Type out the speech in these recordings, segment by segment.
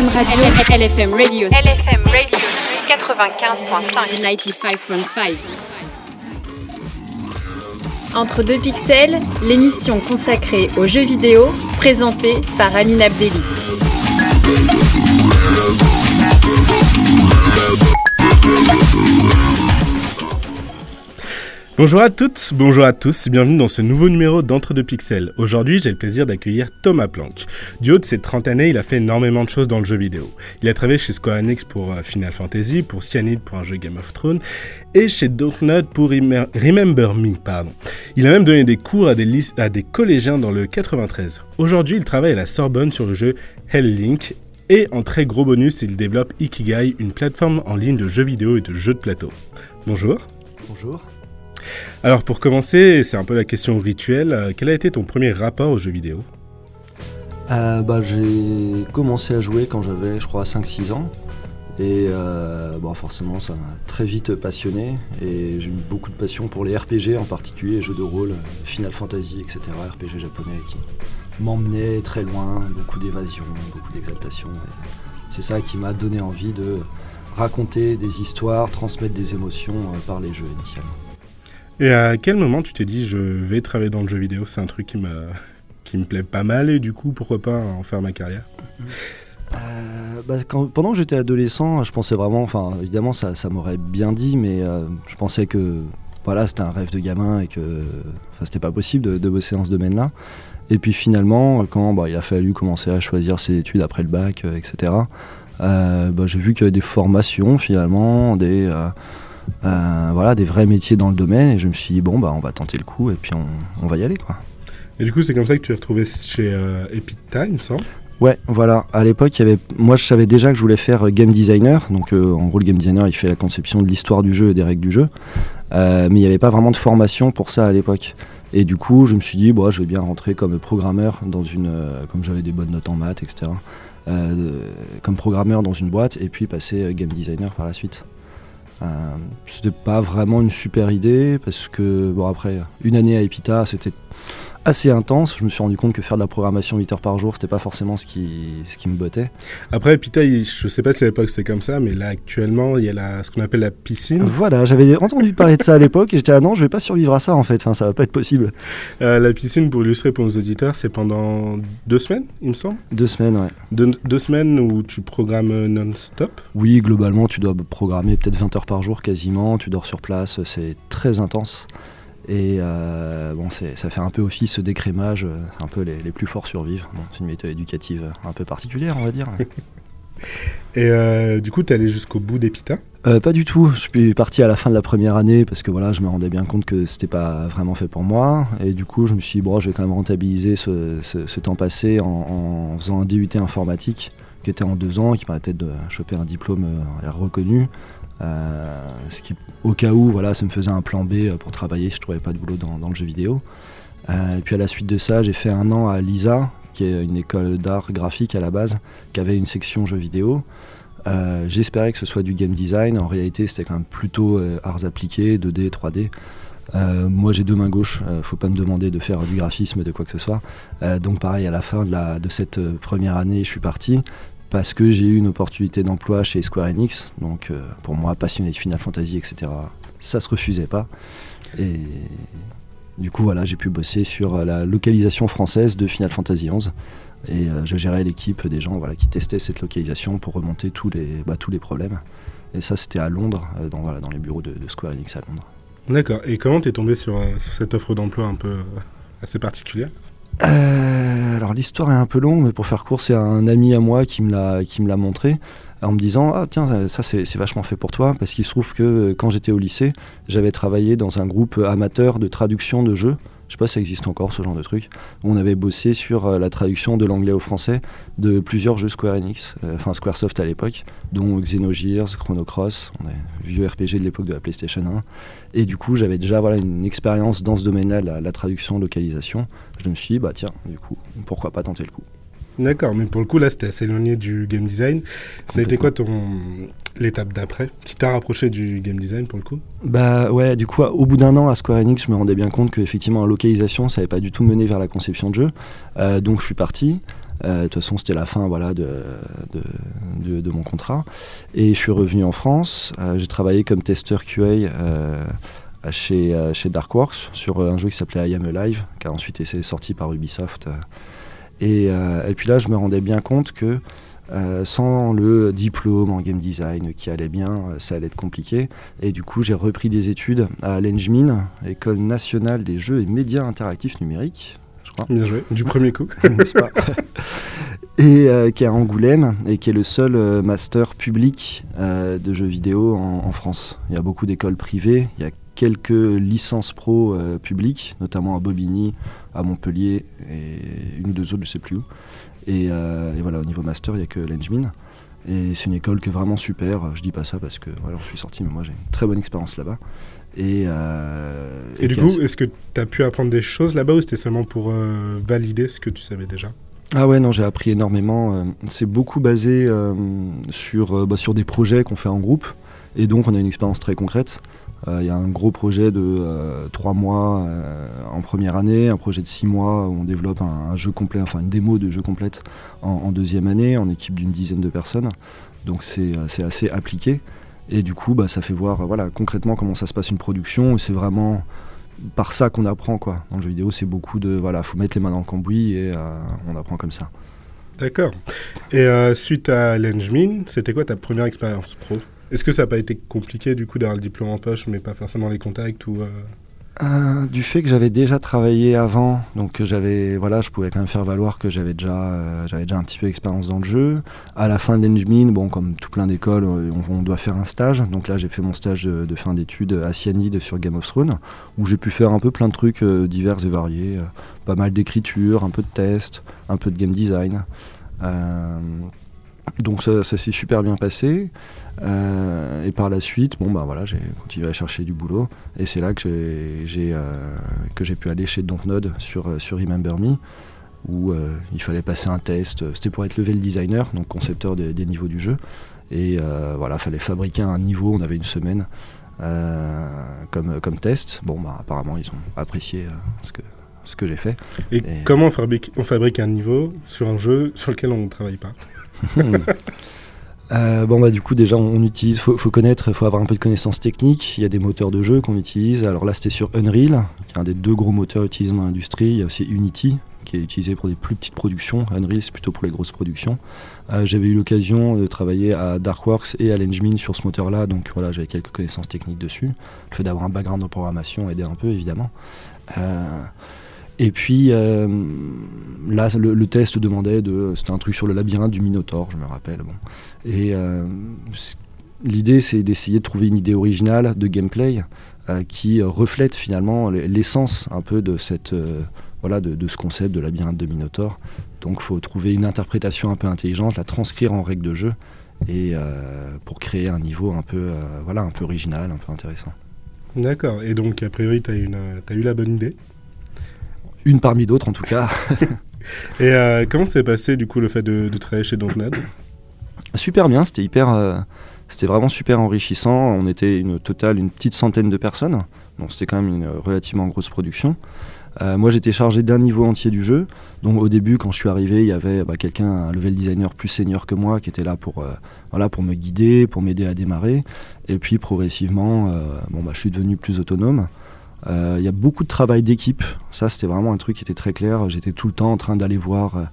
LFM Radio. LFM Radio. LFM Radio 95.5. 95.5. Entre deux pixels, l'émission consacrée aux jeux vidéo, présentée par Amine Abdelli. Bonjour à toutes, bonjour à tous, bienvenue dans ce nouveau numéro d'Entre deux pixels. Aujourd'hui, j'ai le plaisir d'accueillir Thomas Planck. Du haut de ses 30 années, il a fait énormément de choses dans le jeu vidéo. Il a travaillé chez Square Enix pour euh, Final Fantasy, pour Cyanide pour un jeu Game of Thrones, et chez Dontnod pour Remember Me, pardon. Il a même donné des cours à des, à des collégiens dans le 93. Aujourd'hui, il travaille à la Sorbonne sur le jeu Hell Link, et en très gros bonus, il développe Ikigai, une plateforme en ligne de jeux vidéo et de jeux de plateau. Bonjour. Bonjour. Alors pour commencer, c'est un peu la question rituelle, euh, quel a été ton premier rapport aux jeux vidéo? Euh, bah, J'ai commencé à jouer quand j'avais je crois 5-6 ans et euh, bon, forcément ça m'a très vite passionné et j'ai eu beaucoup de passion pour les RPG en particulier, les jeux de rôle, Final Fantasy, etc. RPG japonais qui m'emmenaient très loin, beaucoup d'évasion, beaucoup d'exaltation. C'est ça qui m'a donné envie de raconter des histoires, transmettre des émotions par les jeux initialement. Et à quel moment tu t'es dit je vais travailler dans le jeu vidéo C'est un truc qui me, plaît pas mal et du coup pourquoi pas en faire ma carrière? Euh, bah, pendant que j'étais adolescent, je pensais vraiment, enfin évidemment ça, ça m'aurait bien dit, mais euh, je pensais que voilà c'était un rêve de gamin et que c'était pas possible de, bosser dans ce domaine-là. Et puis finalement, quand bah, il a fallu commencer à choisir ses études après le bac, euh, etc., bah, j'ai vu qu'il y avait des formations finalement, des euh, voilà, des vrais métiers dans le domaine. Et je me suis dit, bon, bah, on va tenter le coup et puis on, va y aller. Quoi. Et du coup, c'est comme ça que tu es retrouvé chez euh, Epic Time, ça Ouais, voilà. À l'époque, il y avait... moi, je savais déjà que je voulais faire euh, game designer. Donc, en gros, le game designer, il fait la conception de l'histoire du jeu et des règles du jeu. mais il n'y avait pas vraiment de formation pour ça à l'époque. Et du coup, je me suis dit, bon, je vais bien rentrer comme programmeur dans une. comme j'avais des bonnes notes en maths, etc. comme programmeur dans une boîte et puis passer game designer par la suite. Euh, c'était pas vraiment une super idée parce que, bon, après, une année à Epita, c'était assez intense. Je me suis rendu compte que faire de la programmation 8 heures par jour, c'était pas forcément ce qui, ce qui me bottait. Après, Epita, je sais pas si à l'époque c'est comme ça, mais là actuellement, il y a la, ce qu'on appelle la piscine. Voilà, j'avais entendu parler de ça à l'époque et j'étais là, non, je vais pas survivre à ça en fait, enfin, ça va pas être possible. Euh, la piscine, pour illustrer pour nos auditeurs, c'est pendant deux semaines, il me semble Deux semaines, ouais. deux semaines où tu programmes non-stop Oui, globalement, tu dois programmer peut-être 20 heures par jour quasiment, tu dors sur place, c'est très intense. Et euh, bon, ça fait un peu office d'écrémage, euh, un peu les, plus forts survivent. c'est une méthode éducative un peu particulière, on va dire. Et euh, du coup, tu allé jusqu'au bout d'Epita Pas du tout. Je suis parti à la fin de la première année parce que voilà, je me rendais bien compte que c'était pas vraiment fait pour moi. Et du coup, je me suis dit, bon, je vais quand même rentabiliser ce, temps passé en, faisant un DUT informatique qui était en deux ans, qui permettait de choper un diplôme reconnu. Euh, ce qui, au cas où, voilà, ça me faisait un plan B euh, pour travailler si je trouvais pas de boulot dans, le jeu vidéo. Euh, et puis à la suite de ça, j'ai fait un an à LISA, qui est une école d'art graphique à la base, qui avait une section jeux vidéo. J'espérais que ce soit du game design. En réalité, c'était quand même plutôt arts appliqués, 2D, 3D. moi, j'ai deux mains gauches. faut pas me demander de faire du graphisme, de quoi que ce soit. donc, pareil, à la fin de, cette première année, je suis parti parce que j'ai eu une opportunité d'emploi chez Square Enix. Donc euh, pour moi, passionné de Final Fantasy, etc., ça se refusait pas. Et du coup, voilà, j'ai pu bosser sur la localisation française de Final Fantasy XI. Et euh, je gérais l'équipe des gens voilà, qui testaient cette localisation pour remonter tous les, bah, tous les problèmes. Et ça, c'était à Londres, euh, dans, voilà, dans les bureaux de, Square Enix à Londres. D'accord. Et comment tu es tombé sur cette offre d'emploi un peu assez particulière? Euh, alors l'histoire est un peu longue, mais pour faire court, c'est un ami à moi qui me l'a qui me l'a montré en me disant ah tiens ça c'est vachement fait pour toi parce qu'il se trouve que euh, quand j'étais au lycée, j'avais travaillé dans un groupe amateur de traduction de jeux je sais pas si ça existe encore ce genre de truc, on avait bossé sur euh, la traduction de l'anglais au français de plusieurs jeux Square Enix, euh, enfin Squaresoft à l'époque, dont Xenogears, Chrono Cross, on est vieux RPG de l'époque de la PlayStation 1. Et du coup, j'avais déjà voilà, une expérience dans ce domaine-là, la, la traduction, localisation. Je me suis dit, bah tiens, du coup, pourquoi pas tenter le coup? D'accord, mais pour le coup, là, c'était assez éloigné du game design. Ça a été quoi ton l'étape d'après qui t'a rapproché du game design pour le coup Bah ouais, du coup, au bout d'un an à Square Enix, je me rendais bien compte qu'effectivement, en localisation, ça n'avait pas du tout mené vers la conception de jeu. Euh, donc, je suis parti. De toute façon, c'était la fin voilà, de, de, mon contrat. Et je suis revenu en France. j'ai travaillé comme testeur QA chez, chez Darkworks sur un jeu qui s'appelait I Am Alive, qui a ensuite été sorti par Ubisoft. Et, et puis là, je me rendais bien compte que euh, sans le diplôme en game design qui allait bien, euh, ça allait être compliqué. Et du coup, j'ai repris des études à l'ENGMIN, École nationale des jeux et médias interactifs numériques. Je crois. Bien joué, du premier coup. pas? et euh, qui est à Angoulême et qui est le seul master public de jeux vidéo en, France. Il y a beaucoup d'écoles privées, il y a quelques licences pro publiques, notamment à Bobigny, à Montpellier et une ou deux autres, je ne sais plus où. Euh, et, voilà, au niveau master, il n'y a que l'Engmin. Et c'est une école qui est vraiment super. Je dis pas ça parce que voilà, je suis sorti, mais moi j'ai une très bonne expérience là-bas. Et, euh, et, du coup, est-ce que tu as pu apprendre des choses là-bas ou c'était seulement pour euh, valider ce que tu savais déjà? Ah ouais, non, j'ai appris énormément. C'est beaucoup basé sur, bah, sur des projets qu'on fait en groupe. Et donc, on a une expérience très concrète. Il y a un gros projet de trois mois en première année, un projet de six mois où on développe un, jeu complet, enfin une démo de jeu complète en, deuxième année, en équipe d'une dizaine de personnes. Donc c'est assez appliqué. Et du coup, bah, ça fait voir voilà, concrètement comment ça se passe une production. C'est vraiment par ça qu'on apprend. Quoi. Dans le jeu vidéo, c'est beaucoup de. Voilà, faut mettre les mains dans le cambouis et on apprend comme ça. D'accord. Et suite à l'Engmin, c'était quoi ta première expérience pro? Est-ce que ça n'a pas été compliqué du coup d'avoir le diplôme en poche mais pas forcément les contacts ou euh? Euh, du fait que j'avais déjà travaillé avant, donc j'avais, voilà, je pouvais quand même faire valoir que j'avais déjà, euh, j'avais déjà un petit peu d'expérience dans le jeu. À la fin de l'Engmin, bon, comme tout plein d'écoles, on, doit faire un stage. Donc là, j'ai fait mon stage de, fin d'études à Cyanide sur Game of Thrones, où j'ai pu faire un peu plein de trucs divers et variés, pas mal d'écriture, un peu de test, un peu de game design. donc ça s'est super bien passé. Euh, et par la suite, bon bah voilà, j'ai continué à chercher du boulot et c'est là que j'ai euh, que j'ai pu aller chez Dontnod sur euh, sur Remember Me où il fallait passer un test. C'était pour être level designer, donc concepteur des, niveaux du jeu. Et voilà, fallait fabriquer un niveau. On avait une semaine comme comme test. Bon bah apparemment ils ont apprécié ce que ce que j'ai fait. Et, comment on fabrique, on fabrique un niveau sur un jeu sur lequel on ne travaille pas? Euh, bon bah du coup déjà on, utilise, faut, faut connaître, faut avoir un peu de connaissances techniques. Il y a des moteurs de jeu qu'on utilise. Alors là c'était sur Unreal, qui est un des deux gros moteurs utilisés dans l'industrie. Il y a aussi Unity, qui est utilisé pour des plus petites productions. Unreal c'est plutôt pour les grosses productions. Euh, j'avais eu l'occasion de travailler à Darkworks et à l'Engmin sur ce moteur-là, donc voilà j'avais quelques connaissances techniques dessus. Le fait d'avoir un background en programmation aidait un peu évidemment. Euh, et puis euh, là, le, test demandait de. C'était un truc sur le labyrinthe du Minotaure, je me rappelle. Bon. Et euh, l'idée, c'est d'essayer de trouver une idée originale de gameplay euh, qui reflète finalement l'essence un peu de cette. voilà, de, ce concept de labyrinthe de Minotaure. Donc, il faut trouver une interprétation un peu intelligente, la transcrire en règle de jeu, et pour créer un niveau un peu, voilà, un peu original, un peu intéressant. D'accord. Et donc, a priori, tu as, eu la bonne idée une parmi d'autres en tout cas. Et euh, comment s'est passé du coup le fait de, travailler chez Dontnod Super bien, c'était hyper, euh, c'était vraiment super enrichissant. On était une totale, une petite centaine de personnes, donc c'était quand même une relativement grosse production. Euh, moi j'étais chargé d'un niveau entier du jeu. Donc au début quand je suis arrivé il y avait bah, quelqu'un, un level designer plus senior que moi qui était là pour, voilà, pour me guider, pour m'aider à démarrer. Et puis progressivement bon, bah, je suis devenu plus autonome. Euh, il y a beaucoup de travail d'équipe. Ça, c'était vraiment un truc qui était très clair. J'étais tout le temps en train d'aller voir euh,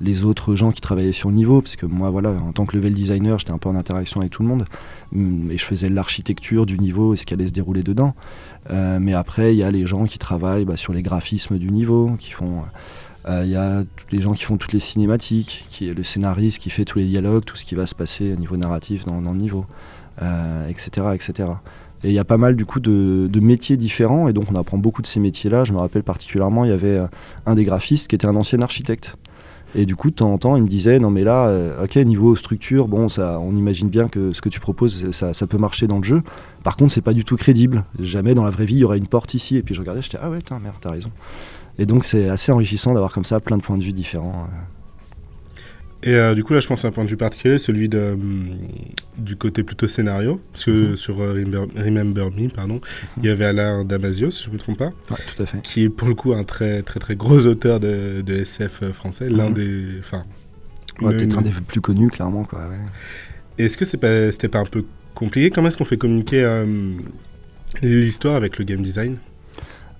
les autres gens qui travaillaient sur le niveau, parce que moi, voilà, en tant que level designer, j'étais un peu en interaction avec tout le monde, mm, et je faisais l'architecture du niveau et ce qui allait se dérouler dedans. Euh, mais après, il y a les gens qui travaillent bah, sur les graphismes du niveau, qui font. Il y a les gens qui font toutes les cinématiques, qui est le scénariste qui fait tous les dialogues, tout ce qui va se passer au niveau narratif dans, dans le niveau, etc., etc. Et il y a pas mal du coup de, métiers différents et donc on apprend beaucoup de ces métiers-là. Je me rappelle particulièrement, il y avait euh, un des graphistes qui était un ancien architecte. Et du coup, de temps en temps, il me disait non mais là, euh, ok niveau structure, bon ça, on imagine bien que ce que tu proposes, ça, peut marcher dans le jeu. Par contre, c'est pas du tout crédible. Jamais dans la vraie vie, il y aurait une porte ici. Et puis je regardais, j'étais ah ouais, putain, merde, t'as raison. Et donc c'est assez enrichissant d'avoir comme ça plein de points de vue différents. Et euh, du coup, là, je pense à un point de vue particulier, celui de, hum, du côté plutôt scénario. Parce que Mhm. sur euh, Remember, Remember Me, pardon, il y avait Alain Damasio, si je ne me trompe pas, Ouais, tout à fait. qui est pour le coup un très très très gros auteur de, de SF euh, français, l'un Mhm. des. Enfin. Ouais, le- Peut-être un des plus connus, clairement. Quoi, ouais. Est-ce que c'est pas, c'était pas un peu compliqué? Comment est-ce qu'on fait communiquer l'histoire avec le game design?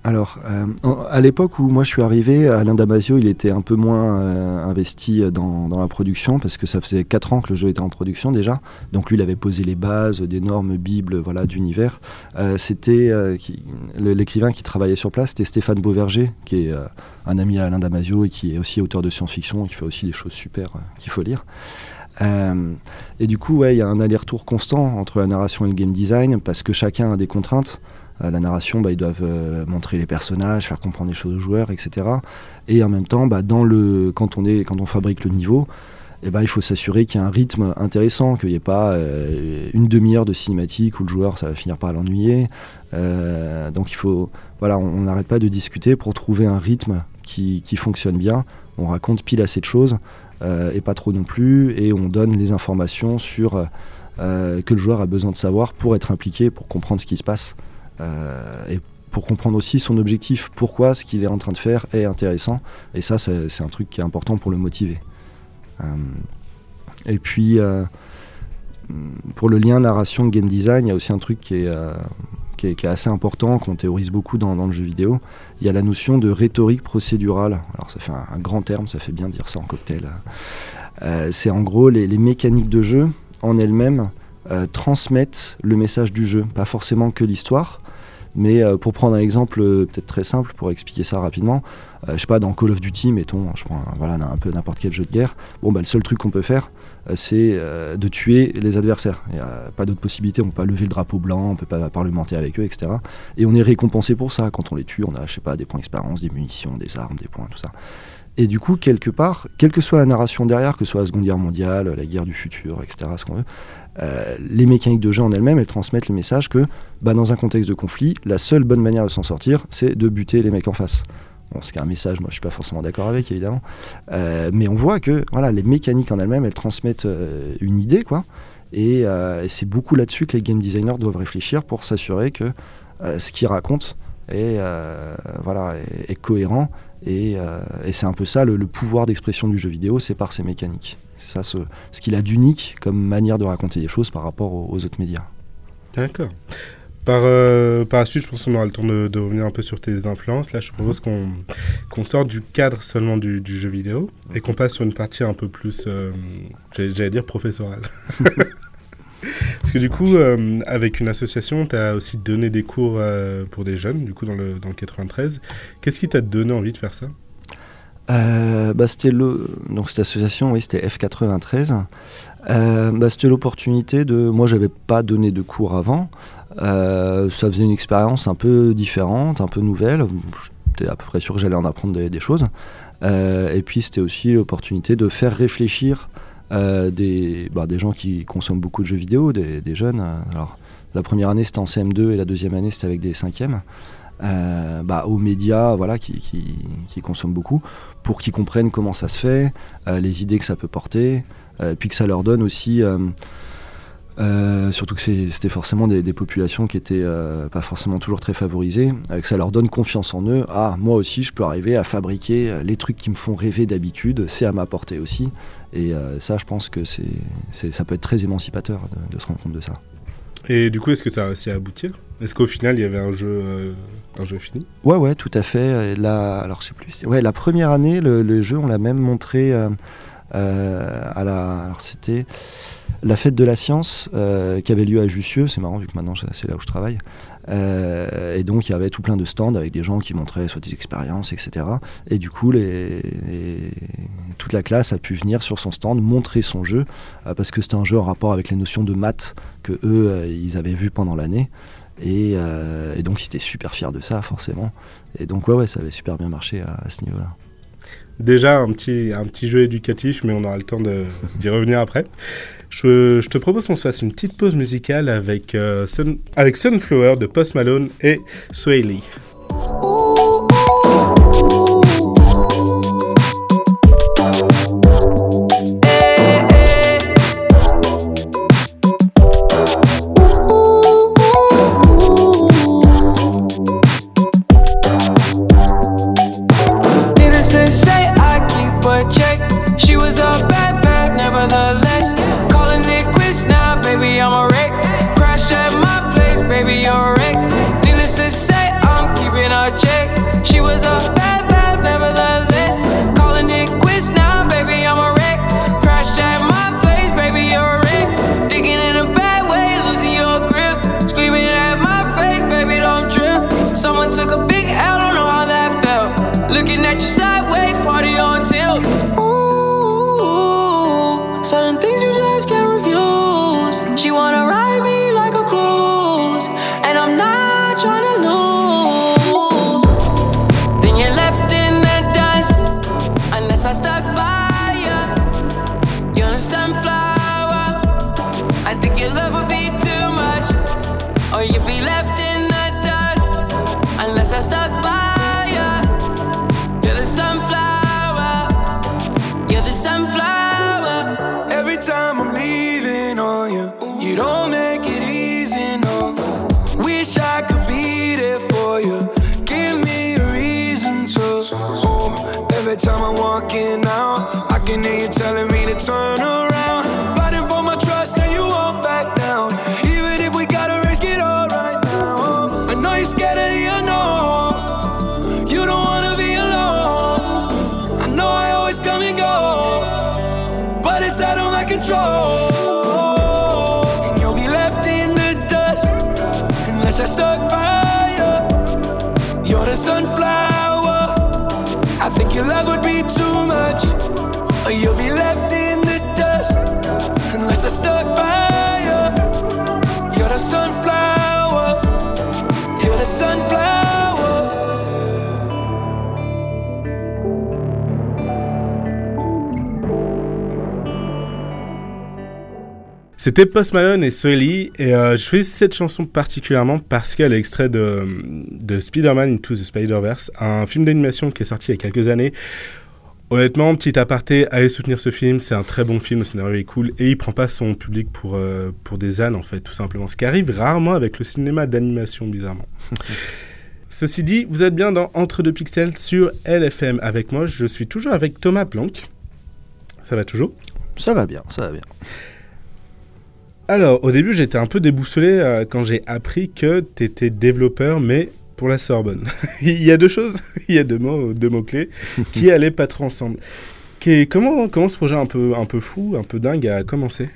Alors, euh, à l'époque où moi je suis arrivé, Alain Damasio, il était un peu moins euh, investi dans, dans la production parce que ça faisait 4 ans que le jeu était en production déjà. Donc lui, il avait posé les bases d'énormes bibles voilà, d'univers. Euh, c'était euh, l'écrivain qui travaillait sur place, c'était Stéphane Beauverger, qui est euh, un ami à Alain Damasio et qui est aussi auteur de science-fiction, qui fait aussi des choses super euh, qu'il faut lire. Euh, et du coup, il y a un aller-retour constant entre la narration et le game design parce que chacun a des contraintes. Euh, la narration, bah, ils doivent euh, montrer les personnages, faire comprendre les choses aux joueurs, etc. Et en même temps, bah, quand, on fabrique le niveau, eh ben, il faut s'assurer qu'il y a un rythme intéressant, qu'il n'y ait pas euh, une demi-heure de cinématique où le joueur, va finir par l'ennuyer. Donc on n'arrête pas de discuter pour trouver un rythme qui, fonctionne bien. On raconte pile assez de choses et pas trop non plus, et on donne les informations sur que le joueur a besoin de savoir pour être impliqué, pour comprendre ce qui se passe. Euh, et pour comprendre aussi son objectif, pourquoi ce qu'il est en train de faire est intéressant. Et ça, c'est un truc qui est important pour le motiver. Euh, et puis, euh, pour le lien narration-game design, il y a aussi un truc qui est, qui est, assez important, qu'on théorise beaucoup dans, le jeu vidéo. Il y a la notion de rhétorique procédurale. Alors, ça fait un, grand terme, ça fait bien dire ça en cocktail. C'est en gros les, mécaniques de jeu en elles-mêmes transmettent le message du jeu, pas forcément que l'histoire. Mais euh, pour prendre un exemple euh, peut-être très simple pour expliquer ça rapidement, euh, je sais pas, dans Call of Duty, mettons, je prends un- un peu n'importe quel jeu de guerre, bon, bah, le seul truc qu'on peut faire, c'est de tuer les adversaires. Il n'y a pas d'autre possibilité, on peut pas lever le drapeau blanc, on peut pas parlementer avec eux, etc. Et on est récompensé pour ça. Quand on les tue, on a, je sais pas, des points d'expérience, des munitions, des armes, des points, tout ça. Et du coup, quelque part, quelle que soit la narration derrière, que ce soit la Seconde Guerre mondiale, la guerre du futur, etc., ce qu'on veut, euh, les mécaniques de jeu en elles-mêmes, elles transmettent le message que bah, dans un contexte de conflit, la seule bonne manière de s'en sortir, c'est de buter les mecs en face. Bon, ce qui est un message, moi je suis pas forcément d'accord avec, évidemment. Euh, mais on voit que voilà, les mécaniques en elles-mêmes, elles transmettent euh, une idée, quoi. Et, c'est beaucoup là-dessus que les game designers doivent réfléchir pour s'assurer que ce qu'ils racontent est, voilà, est cohérent. Et, euh, et c'est un peu ça, le, le pouvoir d'expression du jeu vidéo, c'est par ses mécaniques. C'est ça ce, ce qu'il a d'unique comme manière de raconter des choses par rapport aux, aux autres médias. D'accord. Par, euh, par la suite, je pense qu'on aura le temps de, de revenir un peu sur tes influences. Là, je propose qu'on qu'on sorte du cadre seulement du, du jeu vidéo et qu'on passe sur une partie un peu plus, euh, j'allais dire professorale. Parce que du coup, euh, avec une association, tu as aussi donné des cours euh, pour des jeunes, du coup, dans le, dans le 93. Qu'est-ce qui t'a donné envie de faire ça? Euh, bah, c'était le donc cette association oui c'était F93 Euh, bah, c'était l'opportunité de moi j'avais pas donné de cours avant. Ça faisait une expérience un peu différente un peu nouvelle. J'étais à peu près sûr que j'allais en apprendre des, choses. Et puis c'était aussi l'opportunité de faire réfléchir euh, des, bah, des gens qui consomment beaucoup de jeux vidéo des, des jeunes. Alors la première année c'était en CM2 et la deuxième année c'était avec des cinquièmes. Euh, bah, aux médias voilà, qui, qui, qui consomment beaucoup pour qu'ils comprennent comment ça se fait, euh, les idées que ça peut porter, puis que ça leur donne aussi, euh, surtout que c'était forcément des, des populations qui étaient euh, pas forcément toujours très favorisées, euh, que ça leur donne confiance en eux. Ah, moi aussi, je peux arriver à fabriquer euh, les trucs qui me font rêver d'habitude, c'est à ma portée aussi. Et ça, je pense que c'est ça peut être très émancipateur de, de se rendre compte de ça. Et du coup, est-ce que ça a réussi à aboutir? Est-ce qu'au final, il y avait un jeu, un jeu fini? Ouais, ouais, tout à fait. Et La, alors, je sais plus. Ouais, la première année, le, le jeu, on l'a même montré à la. Alors, c'était la fête de la science euh, qui avait lieu à Jussieu. C'est marrant vu que maintenant c'est là où je travaille. Euh, et donc, il y avait tout plein de stands avec des gens qui montraient soit des expériences, etc. Et du coup, toute la classe a pu venir sur son stand montrer son jeu euh, parce que c'était un jeu en rapport avec les notions de maths que eux, ils avaient vues pendant l'année. Et, donc, ils étaient super fiers de ça, forcément. Et donc, ouais, ouais, ça avait super bien marché à ce niveau-là. Déjà un petit, un petit jeu éducatif, mais on aura le temps d'y revenir après. Je, te propose qu'on se fasse une petite pause musicale avec, euh, avec Sunflower de Post Malone et Sway trying to your love would be too much, or you'll be left in the dust unless I stuck by you. You're the sunflower. You're the sunflower. C'était Post Malone et Soily, et euh, je choisis cette chanson particulièrement parce qu'elle est extrait de, de Spider-Man Into the Spider-Verse, un film d'animation qui est sorti il y a quelques années. Honnêtement, petit aparté, allez soutenir ce film, c'est un très bon film, le scénario est cool, et il prend pas son public pour, euh, pour des ânes en fait, tout simplement. Ce qui arrive rarement avec le cinéma d'animation, bizarrement. Ceci dit, vous êtes bien dans Entre deux pixels sur LFM avec moi, je suis toujours avec Thomas Planck. Ça va toujours? Ça va bien, ça va bien. Alors, au début, j'étais un peu déboussolé euh, quand j'ai appris que tu étais développeur, mais pour la Sorbonne. Il y a deux choses, il y a deux mots, deux mots clés qui allaient pas trop ensemble? Qui- comment, comment ce projet un peu, un peu fou, un peu dingue a commencé?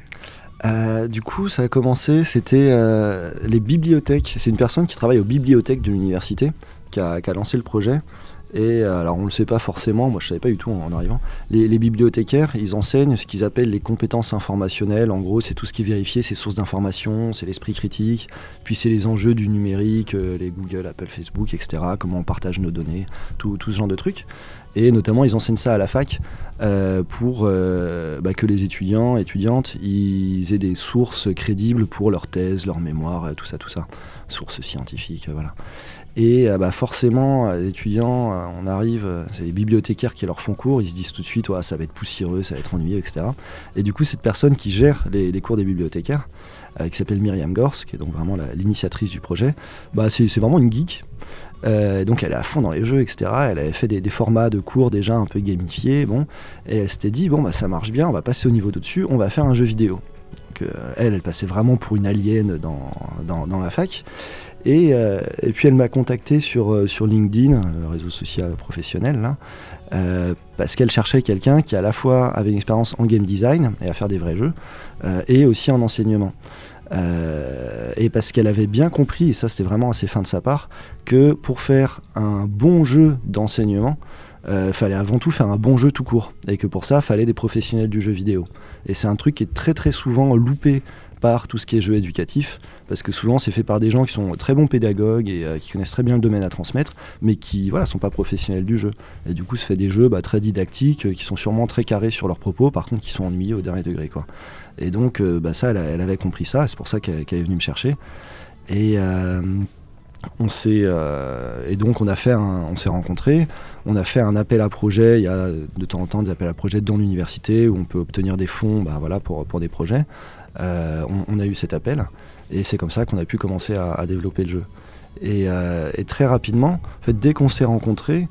Euh, du coup, ça a commencé, c'était euh, les bibliothèques. C'est une personne qui travaille aux bibliothèques de l'université qui a, qui a lancé le projet. Et euh, alors, on ne le sait pas forcément, moi je ne savais pas du tout en, en arrivant. Les, bibliothécaires, ils enseignent ce qu'ils appellent les compétences informationnelles. En gros, c'est tout ce qui est vérifié, c'est sources d'information, c'est l'esprit critique, puis c'est les enjeux du numérique, euh, les Google, Apple, Facebook, etc. Comment on partage nos données, tout, ce genre de trucs. Et notamment, ils enseignent ça à la fac euh, pour bah, que les étudiants, étudiantes, ils aient des sources crédibles pour leur thèse, leur mémoire, tout ça, tout ça. Sources scientifiques, voilà. Et euh, bah, forcément, euh, les étudiants, euh, on arrive, c'est les bibliothécaires qui leur font cours, ils se disent tout de suite, ouais, ça va être poussiéreux, ça va être ennuyeux, etc. Et du coup, cette personne qui gère les, cours des bibliothécaires, qui s'appelle Myriam Gors, qui est donc vraiment l'initiatrice du projet, bah, c'est vraiment une geek. Donc elle est à fond dans les jeux, etc. Elle avait fait des, formats de cours déjà un peu gamifiés, bon, et elle s'était dit bon bah ça marche bien, on va passer au niveau d'au-dessus, on va faire un jeu vidéo. Donc, elle, elle passait vraiment pour une alien dans la fac. Et, euh, et puis elle m'a contacté sur, euh, LinkedIn, le réseau social professionnel, euh, parce qu'elle cherchait quelqu'un qui à la fois avait une expérience en game design et à faire des vrais jeux, et aussi en enseignement. Et parce qu'elle avait bien compris, et ça c'était vraiment assez fin de sa part, que pour faire un bon jeu d'enseignement, euh, fallait avant tout faire un bon jeu tout court. Et que pour ça, fallait des professionnels du jeu vidéo. Et c'est un truc qui est très très souvent loupé par tout ce qui est jeu éducatif, parce que souvent c'est fait par des gens qui sont très bons pédagogues et euh, qui connaissent très bien le domaine à transmettre, mais qui voilà sont pas professionnels du jeu. Et du coup, ça fait des jeux bah, très didactiques, euh, qui sont sûrement très carrés sur leurs propos, par contre qui sont ennuyeux au dernier degré. Quoi. Et donc, euh, bah, ça, elle, avait compris ça, c'est pour ça qu'elle est venue me chercher. Et on s'est et donc on a fait un- on s'est rencontrés on a fait un appel à projet il y a de temps en temps des appels à projet dans l'université où on peut obtenir des fonds bah, voilà, pour, pour des projets on, on a eu cet appel et c'est comme ça qu'on a pu commencer à, développer le jeu et, euh, et très rapidement en fait, dès qu'on s'est rencontrés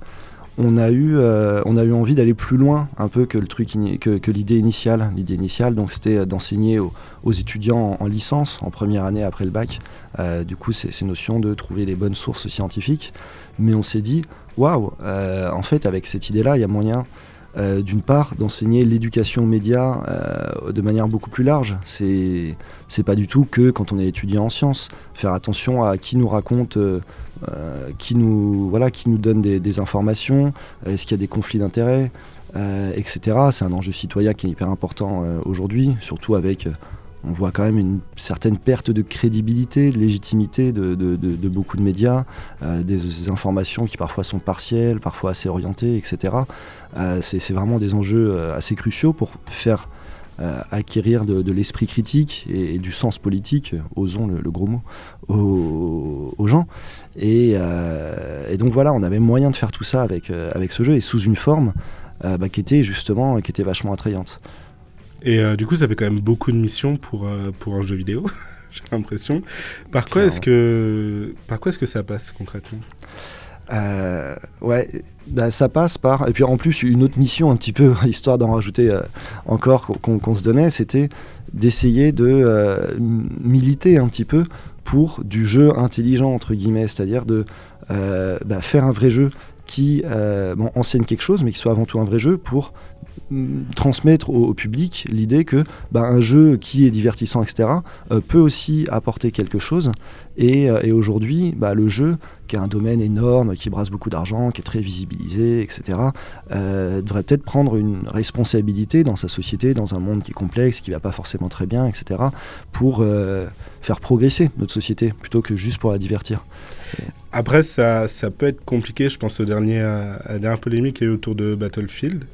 on a eu, euh, on a eu envie d'aller plus loin un peu que le truc que, que l'idée initiale. L'idée initiale, donc, c'était d'enseigner aux, étudiants en, en licence, en première année après le bac. Euh, du coup, ces notions de trouver les bonnes sources scientifiques. Mais on s'est dit, waouh, euh, en fait, avec cette idée-là, il y a moyen, euh, d'une part, d'enseigner l'éducation aux médias euh, de manière beaucoup plus large. C'est, c'est pas du tout que quand on est étudiant en sciences. Faire attention à qui nous raconte. euh, qui nous voilà qui nous donne des, des informations est-ce qu'il y a des conflits d'intérêts etc c'est un enjeu citoyen qui est hyper important aujourd'hui surtout avec on voit quand même une certaine perte de crédibilité, de légitimité de, beaucoup de médias, euh, des informations qui parfois sont partielles, parfois assez orientées, etc. Euh, c'est vraiment des enjeux euh, assez cruciaux pour faire acquérir de, l'esprit critique et, du sens politique, osons le, gros mot, aux, gens. Et, donc voilà, on avait moyen de faire tout ça avec, avec ce jeu et sous une forme bah, qui était justement qui était vachement attrayante. Et euh, du coup, ça fait quand même beaucoup de missions pour, euh, pour un jeu vidéo, j'ai l'impression. Par quoi est-ce que, par quoi est-ce que ça passe concrètement? Euh, ouais, bah, ça passe par. Et puis en plus, une autre mission, un petit peu, histoire d'en rajouter encore, qu'on qu'on se donnait, c'était d'essayer de militer un petit peu pour du jeu intelligent, entre guillemets, c'est-à-dire de bah, faire un vrai jeu qui euh, enseigne quelque chose, mais qui soit avant tout un vrai jeu pour mm, transmettre au, au public l'idée que bah, un jeu qui est divertissant, etc., euh, peut aussi apporter quelque chose. Et, euh, et aujourd'hui, bah, le jeu, qui est un domaine énorme, qui brasse beaucoup d'argent, qui est très visibilisé, etc., euh, devrait peut-être prendre une responsabilité dans sa société, dans un monde qui est complexe, qui va pas forcément très bien, etc., pour euh, faire progresser notre société, plutôt que juste pour la divertir. Après, ça, ça peut être compliqué, je pense au dernier, à la dernière polémique qu'il y a eu autour de Battlefield,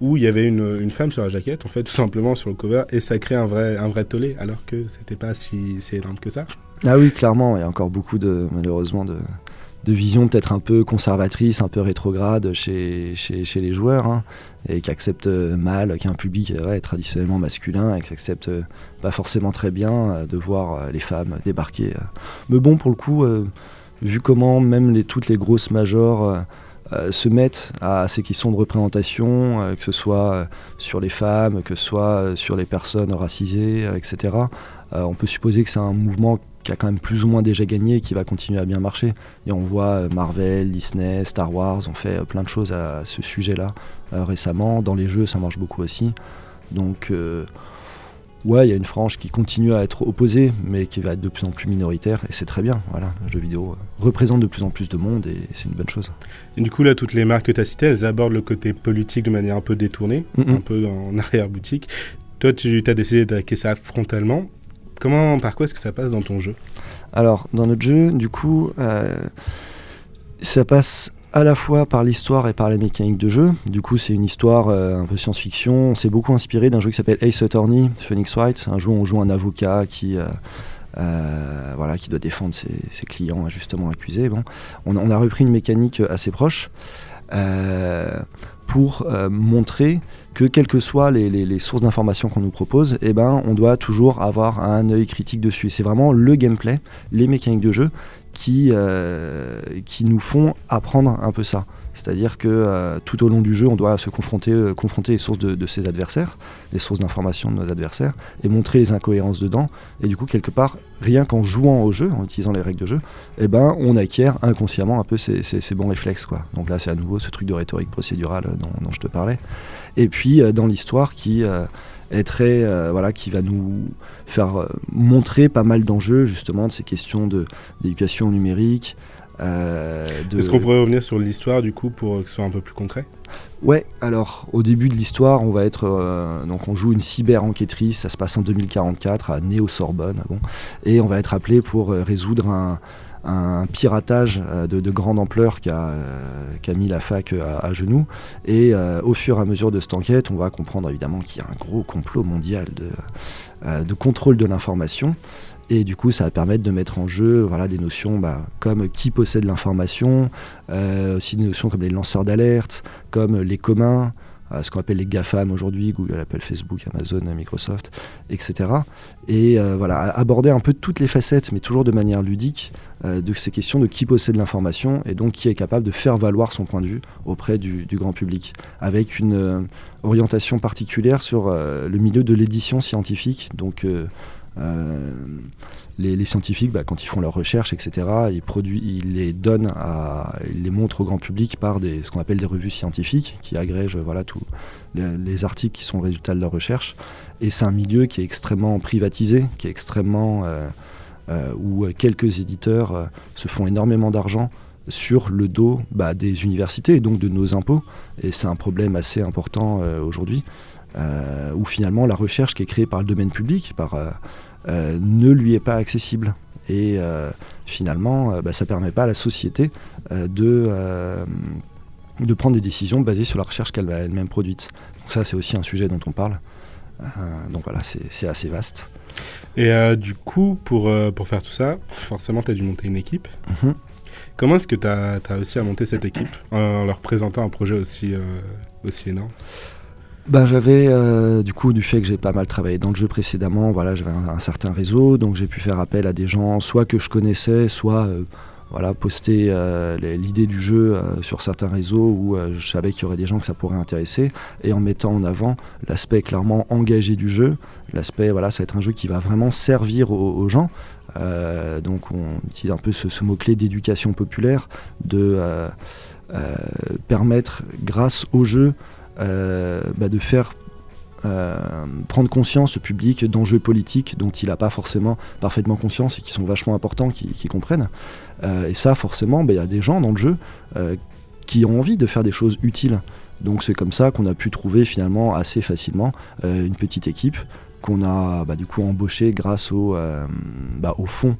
où il y avait une, une femme sur la jaquette, en fait, tout simplement sur le cover, et ça crée un vrai, un vrai tollé, alors que c'était pas si, si énorme que ça. Ah oui, clairement, il y a encore beaucoup de, malheureusement, de, de visions peut-être un peu conservatrices, un peu rétrogrades chez, chez, les joueurs, hein, et qui acceptent euh, mal qu'il y ait un public euh, ouais, traditionnellement masculin, et qui acceptent euh, pas forcément très bien de voir les femmes débarquer. Mais bon, pour le coup, vu comment même toutes les grosses majors euh, se mettent à ces questions de représentation, euh, que ce soit euh, sur les femmes, que ce soit sur les personnes racisées, etc., on peut supposer que c'est un mouvement qui a quand même plus ou moins déjà gagné et qui va continuer à bien marcher. Et on voit Marvel, Disney, Star Wars ont fait plein de choses à ce sujet-là récemment. Dans les jeux, ça marche beaucoup aussi. Donc, ouais, il y a une frange qui continue à être opposée, mais qui va être de plus en plus minoritaire, et c'est très bien. Voilà, le jeu vidéo euh, représente de plus en plus de monde, et c'est une bonne chose. Et du coup, là, toutes les marques que tu as citées, elles abordent le côté politique de manière un peu détournée, un peu en arrière-boutique. Toi, tu as décidé d'attaquer ça frontalement. Comment, par quoi est-ce que ça passe dans ton jeu? Alors, dans notre jeu, du coup, euh, ça passe à la fois par l'histoire et par les mécaniques de jeu. Du coup, c'est une histoire euh, un peu science-fiction. On s'est beaucoup inspiré d'un jeu qui s'appelle Ace Attorney, Phoenix Wright, un jeu où on joue un avocat qui, euh, euh, doit défendre ses, clients injustement accusés. Bon. On, a- repris une mécanique assez proche pour montrer que quelles que soient les, sources d'informations qu'on nous propose, eh ben, on doit toujours avoir un œil critique dessus. C'est vraiment le gameplay, les mécaniques de jeu qui, euh, qui nous font apprendre un peu ça. C'est-à-dire que euh, tout au long du jeu, on doit se confronter, euh, confronter les sources de, ses adversaires, les sources d'informations de nos adversaires, et montrer les incohérences dedans. Et du coup, quelque part, rien qu'en jouant au jeu, en utilisant les règles de jeu, eh ben, on acquiert inconsciemment un peu ces, bons réflexes. Quoi. Donc là, c'est à nouveau ce truc de rhétorique procédurale euh, dont, je te parlais. Et puis, dans l'histoire qui est très, euh, voilà, qui va nous faire euh, montrer pas mal d'enjeux, justement, de ces questions de- d'éducation numérique. euh, de- Est-ce qu'on pourrait revenir sur l'histoire, du coup, pour que ce soit un peu plus concret? Ouais, alors au début de l'histoire, on va être donc on joue une cyber-enquêtrice, ça se passe en 2044 à Néo-Sorbonne, bon, et on va être appelé pour résoudre un, un piratage euh, de, de grande ampleur qui a, euh, mis la fac euh, à, genoux. Et au fur et à mesure de cette enquête, on va comprendre évidemment qu'il y a un gros complot mondial de, contrôle de l'information. Et du coup, ça va permettre de mettre en jeu voilà, des notions bah, comme qui possède l'information, aussi des notions comme les lanceurs d'alerte, comme les communs, ce qu'on appelle les GAFAM aujourd'hui, Google, Apple, Facebook, Amazon, Microsoft, etc. Et voilà, aborder un peu toutes les facettes, mais toujours de manière ludique, euh, de ces questions de qui possède l'information et donc qui est capable de faire valoir son point de vue auprès du, grand public, avec une euh, orientation particulière sur euh, le milieu de l'édition scientifique. Donc, les, scientifiques, bah, quand ils font leurs recherches, etc., ils, produisent, ils les donnent, ils les montrent au grand public par ce qu'on appelle des revues scientifiques, qui agrègent voilà, tous les, les articles qui sont le résultat de leurs recherches. Et c'est un milieu qui est extrêmement privatisé, qui est extrêmement... Euh, euh, où quelques éditeurs euh, se font énormément d'argent sur le dos bah, des universités et donc de nos impôts. Et c'est un problème assez important euh, aujourd'hui. euh, où finalement la recherche qui est créée par le domaine public par, euh, euh, ne lui est pas accessible. Et finalement, bah, ça ne permet pas à la société de, de prendre des décisions basées sur la recherche qu'elle a elle-même produite. Donc ça, c'est aussi un sujet dont on parle. donc voilà, c'est assez vaste. Et du coup, pour, pour faire tout ça, forcément, tu as dû monter une équipe. Mhm. Comment est-ce que tu as, réussi à monter cette équipe en leur présentant un projet aussi, aussi énorme? Ben, j'avais euh, du coup du fait que j'ai pas mal travaillé dans le jeu précédemment, voilà, j'avais un, certain réseau, donc j'ai pu faire appel à des gens soit que je connaissais, soit euh, voilà, poster euh, l'idée du jeu sur certains réseaux où je savais qu'il y aurait des gens que ça pourrait intéresser, et en mettant en avant l'aspect clairement engagé du jeu, l'aspect voilà, ça va être un jeu qui va vraiment servir aux, gens. donc on utilise un peu ce, mot-clé d'éducation populaire, de permettre grâce au jeu euh, bah, de faire euh, prendre conscience au public d'enjeux politiques dont il n'a pas forcément parfaitement conscience et qui sont vachement importants, qui, comprennent. Euh, et ça, forcément, bah, il y a des gens dans le jeu qui ont envie de faire des choses utiles. Donc c'est comme ça qu'on a pu trouver finalement assez facilement une petite équipe qu'on a bah, du coup embauché grâce au, bah, au fonds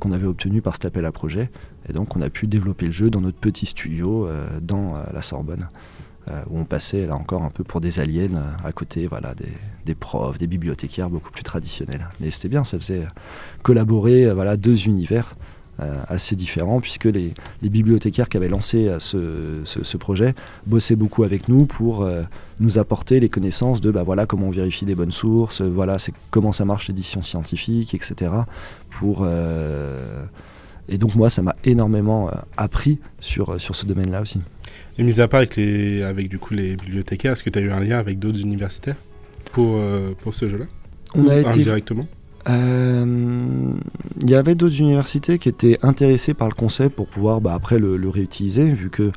qu'on avait obtenu par cet appel à projet. Et donc on a pu développer le jeu dans notre petit studio dans la Sorbonne. Euh, où on passait là encore un peu pour des aliens euh, à côté voilà, des, profs, des bibliothécaires beaucoup plus traditionnels. Mais c'était bien, ça faisait collaborer voilà, deux univers. Euh, assez différents, puisque les, bibliothécaires qui avaient lancé ce, projet bossaient beaucoup avec nous pour nous apporter les connaissances de bah, voilà comment on vérifie des bonnes sources, voilà c'est comment ça marche l'édition scientifique, etc. Pour, et donc moi ça m'a énormément appris sur, sur ce domaine-là aussi. Et mis à part avec, les, avec du coup les bibliothécaires, est-ce que tu as eu un lien avec d'autres universitaires pour, euh, pour ce jeu-là On a été indirectement euh, il y avait d'autres universités qui étaient intéressées par le concept pour pouvoir bah, après le, réutiliser, vu que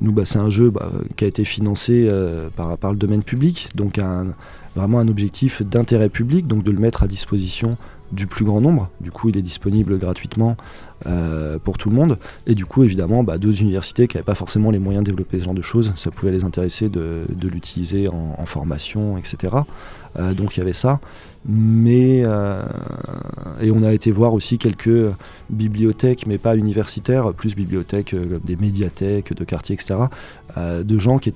nous, bah, c'est un jeu bah, qui a été financé euh, par, par, le domaine public, donc un, vraiment un objectif d'intérêt public, donc de le mettre à disposition du plus grand nombre. Du coup, il est disponible gratuitement euh, pour tout le monde. Et du coup, évidemment, bah, deux universités qui n'avaient pas forcément les moyens de développer ce genre de choses, ça pouvait les intéresser de, l'utiliser en, formation, etc. Euh, donc il y avait ça. Mais euh, et on a été voir aussi quelques bibliothèques, mais pas universitaires, plus bibliothèques, des médiathèques de quartier, etc. de gens qui,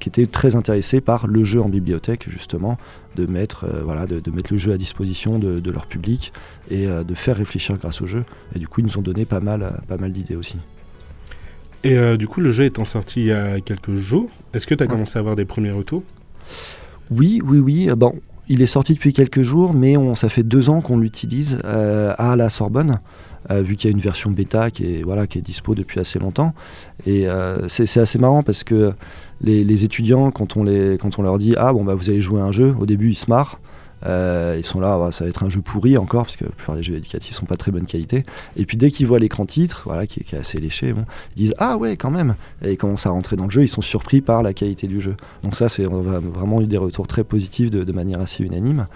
qui étaient très intéressés par le jeu en bibliothèque, justement, de mettre, euh, voilà, de, mettre le jeu à disposition de, leur public et euh, de faire réfléchir grâce au jeu. Et du coup, ils nous ont donné pas mal, euh, pas mal d'idées aussi. Et du coup, le jeu étant sorti il y a quelques jours, est-ce que tu as commencé à avoir des premiers retours? Oui, oui, oui. Bon, il est sorti depuis quelques jours, mais on, ça fait deux ans qu'on l'utilise à la Sorbonne. Vu qu'il y a une version bêta qui est, voilà, qui est dispo depuis assez longtemps. Et c'est assez marrant parce que les, étudiants, quand on, quand on leur dit Ah, bon, bah, vous allez jouer un jeu, au début, ils se marrent. Euh, ils sont là, bah, ça va être un jeu pourri encore, parce que la plupart des jeux éducatifs sont pas très bonne qualité. Et puis dès qu'ils voient l'écran titre, voilà, qui, est assez léché, ils disent Ah ouais, quand même Et ils commencent à rentrer dans le jeu, ils sont surpris par la qualité du jeu. Donc, ça, c'est on a vraiment eu des retours très positifs de, manière assez unanime.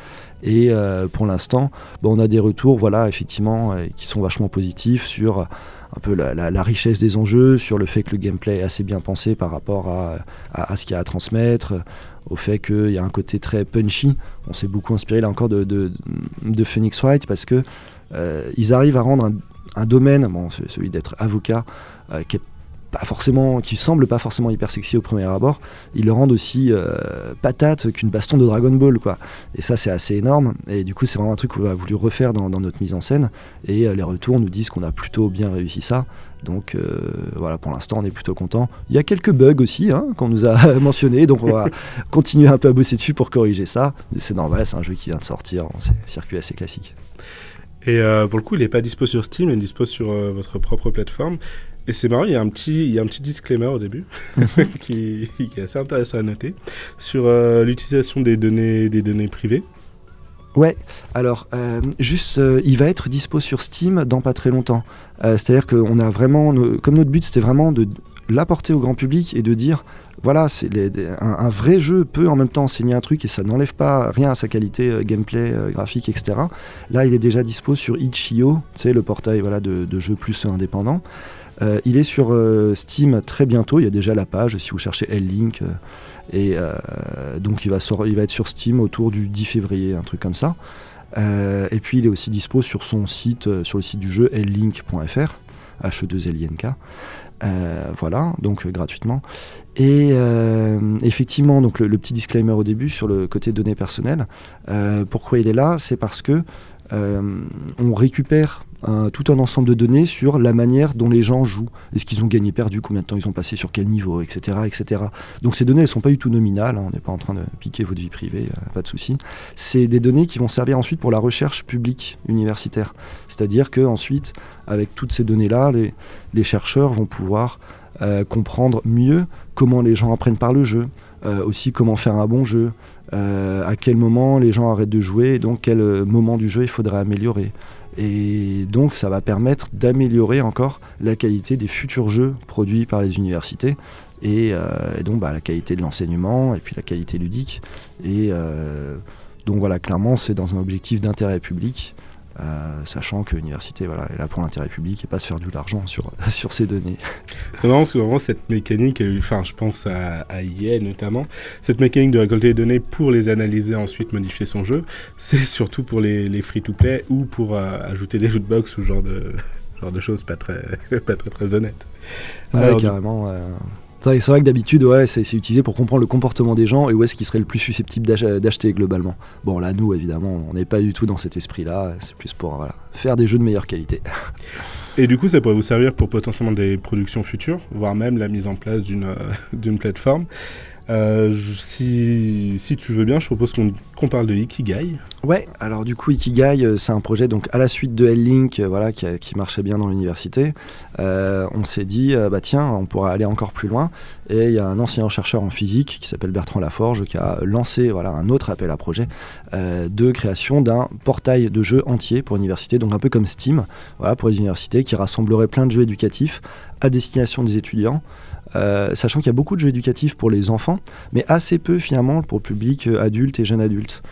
Et euh, pour l'instant, on a des retours, voilà, effectivement, euh, qui sont vachement positifs sur un peu la, richesse des enjeux, sur le fait que le gameplay est assez bien pensé par rapport à, ce qu'il y a à transmettre, au fait qu'il y a un côté très punchy. On s'est beaucoup inspiré là encore de, Phoenix Wright parce que euh, ils arrivent à rendre un, domaine, bon, celui d'être avocat, euh, qui est pas forcément, qui semble pas forcément hyper sexy au premier abord, ils le rendent aussi euh, patate qu'une baston de Dragon Ball, quoi. Et ça, c'est assez énorme. Et du coup, c'est vraiment un truc qu'on a voulu refaire dans, notre mise en scène. Et euh, les retours nous disent qu'on a plutôt bien réussi ça. Donc euh, voilà, pour l'instant, on est plutôt content. Il y a quelques bugs aussi hein, qu'on nous a mentionnés, donc on va continuer un peu à bosser dessus pour corriger ça. Mais c'est normal, c'est un jeu qui vient de sortir, c'est un circuit assez classique. Et pour le coup, il n'est pas dispo sur Steam, il est dispo sur votre propre plateforme. Et c'est marrant, il y, a un petit, il y a un petit disclaimer au début qui, est assez intéressant à noter sur euh, l'utilisation des données, des données privées. Ouais, alors euh, juste, euh, il va être dispo sur Steam dans pas très longtemps. C'est-à-dire qu'on a vraiment, comme notre but c'était vraiment de l'apporter au grand public et de dire, voilà, c'est un, vrai jeu peut en même temps enseigner un truc et ça n'enlève pas rien à sa qualité gameplay, graphique, etc. Là, il est déjà dispo sur itch.io, c'est le portail voilà, de, de jeux plus indépendants. Euh, il est sur euh, Steam très bientôt, il y a déjà la page si vous cherchez L-Link. Euh, Et donc il va, être sur Steam autour du 10 février, un truc comme ça. et puis il est aussi dispo sur son site, sur le site du jeu llink.fr, H2LINK. voilà, donc gratuitement. Et effectivement, donc le, petit disclaimer au début sur le côté données personnelles. pourquoi il est là? C'est parce que on récupère tout un ensemble de données sur la manière dont les gens jouent. Est-ce qu'ils ont gagné, perdu, combien de temps ils ont passé, sur quel niveau, etc. etc. Donc ces données, elles ne sont pas du tout nominales, hein, on n'est pas en train de piquer votre vie privée, euh, pas de souci. C'est des données qui vont servir ensuite pour la recherche publique universitaire. C'est-à-dire qu'ensuite, avec toutes ces données-là, les, chercheurs vont pouvoir euh, comprendre mieux comment les gens apprennent par le jeu, euh, aussi comment faire un bon jeu, à quel moment les gens arrêtent de jouer, et donc quel moment du jeu il faudrait améliorer. Et donc ça va permettre d'améliorer encore la qualité des futurs jeux produits par les universités et, euh, donc bah, la qualité de l'enseignement et puis la qualité ludique. Et euh, donc voilà, clairement c'est dans un objectif d'intérêt public euh, sachant que l'université voilà, est là pour l'intérêt public et pas se faire de l'argent sur, sur ces données. C'est marrant parce que vraiment cette mécanique, enfin je pense à, à EA notamment, cette mécanique de récolter des données pour les analyser ensuite modifier son jeu, c'est surtout pour les, les free-to-play ou pour euh, ajouter des lootbox ou ce genre de, genre de choses pas très, pas très, très honnêtes. Ouais, carrément. C'est vrai que d'habitude, ouais, c'est utilisé pour comprendre le comportement des gens et où est-ce qu'ils seraient le plus susceptibles d'acheter globalement. Bon, là, nous, évidemment, on n'est pas du tout dans cet esprit-là. C'est plus pour faire des jeux de meilleure qualité. Et du coup, ça pourrait vous servir pour potentiellement des productions futures, voire même la mise en place d'une euh, plateforme. Euh, si, tu veux bien, je propose qu'on parle de Ikigai. Ouais, alors du coup, Ikigai, euh, c'est un projet donc à la suite de L-Link, euh, voilà, qui, marchait bien dans l'université. on s'est dit, bah tiens, on pourrait aller encore plus loin. Et il y a un ancien chercheur en physique qui s'appelle Bertrand Laforge qui a lancé voilà, un autre appel à projet de création d'un portail de jeux entier pour l'université, donc un peu comme Steam, voilà, pour les universités, qui rassemblerait plein de jeux éducatifs à destination des étudiants. Euh, sachant qu'il y a beaucoup de jeux éducatifs pour les enfants, mais assez peu finalement pour le public euh, adulte et jeune adulte.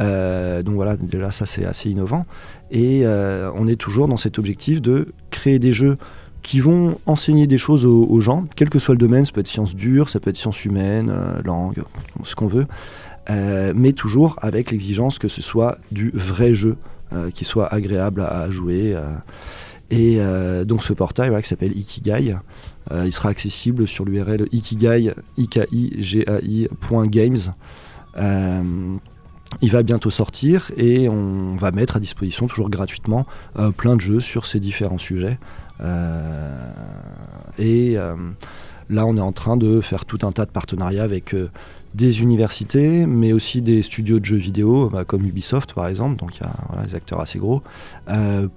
Euh, donc voilà, déjà ça c'est assez innovant. Et on est toujours dans cet objectif de créer des jeux qui vont enseigner des choses aux, gens, quel que soit le domaine, ça peut être sciences dures, ça peut être sciences humaines, langue, ce qu'on veut, mais toujours avec l'exigence que ce soit du vrai jeu, qui soit agréable à, jouer. et donc ce portail qui s'appelle Ikigai, euh, il sera accessible sur l'URL ikigai, ikigai.games. Euh, il va bientôt sortir et on va mettre à disposition toujours gratuitement euh, plein de jeux sur ces différents sujets. et là, on est en train de faire tout un tas de partenariats avec des universités, mais aussi des studios de jeux vidéo, bah, comme Ubisoft par exemple, donc il y a des acteurs assez gros,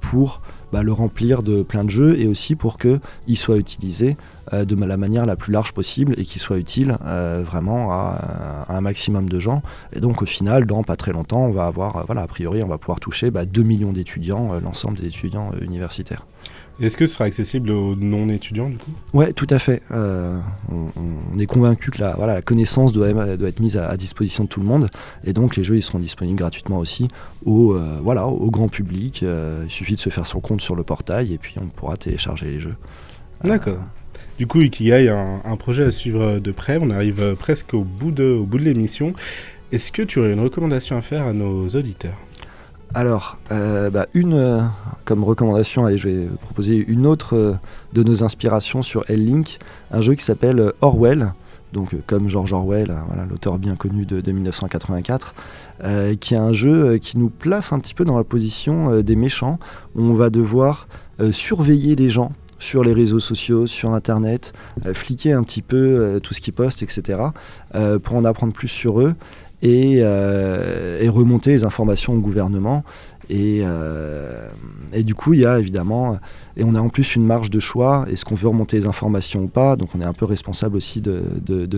pour bah, le remplir de plein de jeux et aussi pour qu'il soit utilisé euh, de la manière la plus large possible et qu'il soit utile euh, vraiment à, un maximum de gens. Et donc au final, dans pas très longtemps, on va avoir, euh, voilà, a priori, on va pouvoir toucher 2 bah, millions d'étudiants, l'ensemble des étudiants universitaires. Est-ce que ce sera accessible aux non-étudiants du coup? Ouais, tout à fait. on, est convaincu que la, voilà, la connaissance doit, doit être mise à, disposition de tout le monde, et donc les jeux ils seront disponibles gratuitement aussi au, voilà, au grand public. il suffit de se faire son compte sur le portail et puis on pourra télécharger les jeux. D'accord. Du coup, Ikigai a un, un, projet à suivre de près. On arrive euh, presque au bout de, au bout de l'émission. Est-ce que tu aurais une recommandation à faire à nos auditeurs? Alors, euh, bah, une euh, comme recommandation, allez, je vais proposer une autre de nos inspirations sur L-Link, un jeu qui s'appelle Orwell, donc comme George Orwell, voilà, l'auteur bien connu de, de 1984, qui est un jeu qui nous place un petit peu dans la position des méchants, où on va devoir surveiller les gens sur les réseaux sociaux, sur Internet, euh, fliquer un petit peu euh, tout ce qu'ils postent, etc., euh, pour en apprendre plus sur eux et, et remonter les informations au gouvernement. Et, et, du coup, il y a évidemment et on a en plus une marge de choix, est-ce qu'on veut remonter les informations ou pas, donc on est un peu responsable aussi de,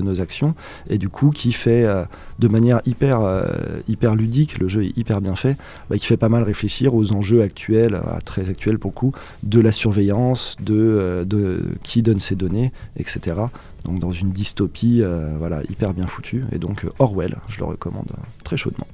nos actions, et du coup qui fait euh, de manière hyper, euh, hyper ludique, le jeu est hyper bien fait, bah, qui fait pas mal réfléchir aux enjeux actuels, euh, très actuels pour le coup, de la surveillance, de, de qui donne ces données, etc. Donc dans une dystopie voilà, hyper bien foutue, et donc Orwell, je le recommande très chaudement.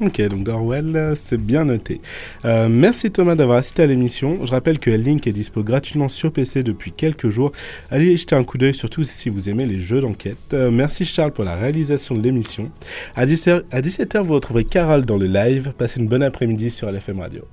Ok, donc Orwell, c'est bien noté. merci Thomas d'avoir assisté à l'émission. Je rappelle que Link est dispo gratuitement sur PC depuis quelques jours. Allez jeter un coup d'œil, surtout si vous aimez les jeux d'enquête. Euh, merci Charles pour la réalisation de l'émission. À 17h, vous retrouverez Carole dans le live. Passez une bonne après-midi sur LFM Radio.